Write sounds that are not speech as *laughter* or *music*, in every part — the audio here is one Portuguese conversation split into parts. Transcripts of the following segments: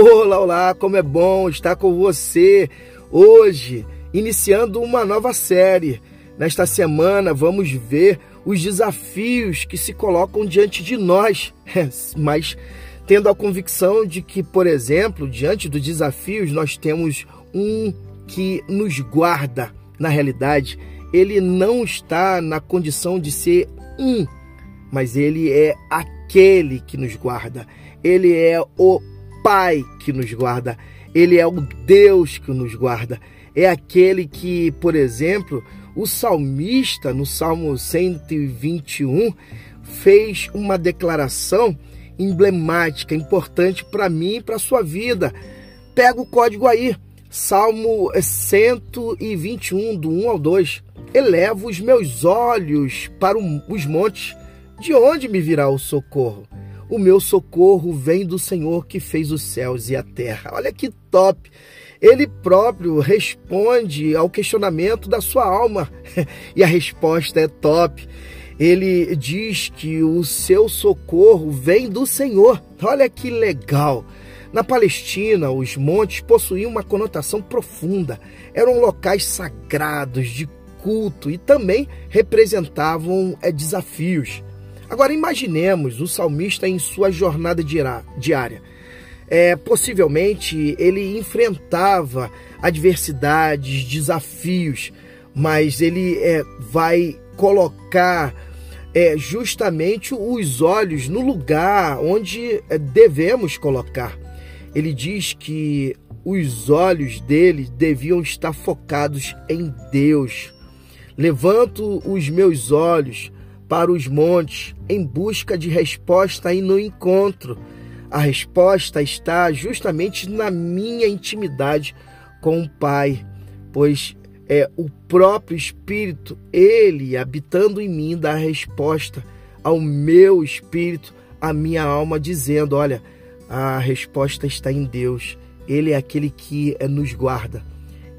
Olá, olá, como é bom estar com você hoje, iniciando uma nova série. Nesta semana vamos ver os desafios que se colocam diante de nós, *laughs* mas tendo a convicção de que, por exemplo, diante dos desafios, nós temos um que nos guarda. Na realidade, ele não está na condição de ser um, mas ele é aquele que nos guarda. Ele é o Pai que nos guarda. Ele é o Deus que nos guarda. É aquele que, por exemplo, o salmista, no Salmo 121, fez uma declaração emblemática, importante para mim e para a sua vida. Pega o código aí, Salmo 121, do 1 ao 2. Elevo os meus olhos para os montes, de onde me virá o socorro? O meu socorro vem do Senhor que fez os céus e a terra. Olha que top! Ele próprio responde ao questionamento da sua alma *laughs* e a resposta é top. Ele diz que o seu socorro vem do Senhor. Olha que legal! Na Palestina, os montes possuíam uma conotação profunda. Eram locais sagrados de culto e também representavam é, desafios. Agora imaginemos o salmista em sua jornada diária. É, possivelmente ele enfrentava adversidades, desafios, mas ele é, vai colocar é, justamente os olhos no lugar onde é, devemos colocar. Ele diz que os olhos dele deviam estar focados em Deus. Levanto os meus olhos para os montes em busca de resposta e no encontro. A resposta está justamente na minha intimidade com o Pai, pois é o próprio Espírito, ele habitando em mim, dá a resposta ao meu espírito, à minha alma, dizendo: Olha, a resposta está em Deus. Ele é aquele que nos guarda.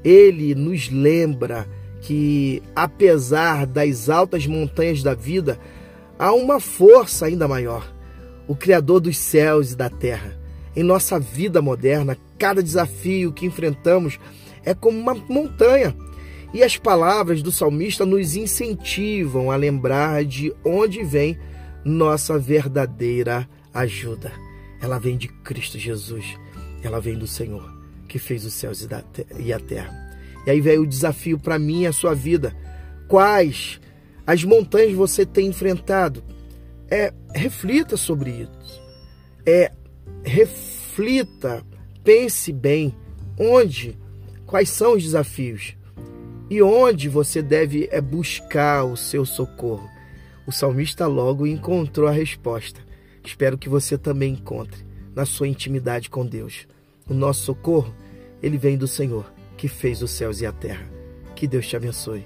Ele nos lembra que, apesar das altas montanhas da vida, há uma força ainda maior o Criador dos céus e da terra. Em nossa vida moderna, cada desafio que enfrentamos é como uma montanha. E as palavras do salmista nos incentivam a lembrar de onde vem nossa verdadeira ajuda. Ela vem de Cristo Jesus, ela vem do Senhor que fez os céus e a terra. E aí veio o desafio para mim e a sua vida. Quais as montanhas você tem enfrentado? É, reflita sobre isso. É, reflita, pense bem onde, quais são os desafios e onde você deve é, buscar o seu socorro. O salmista logo encontrou a resposta. Espero que você também encontre na sua intimidade com Deus. O nosso socorro, ele vem do Senhor que fez os céus e a terra. Que Deus te abençoe.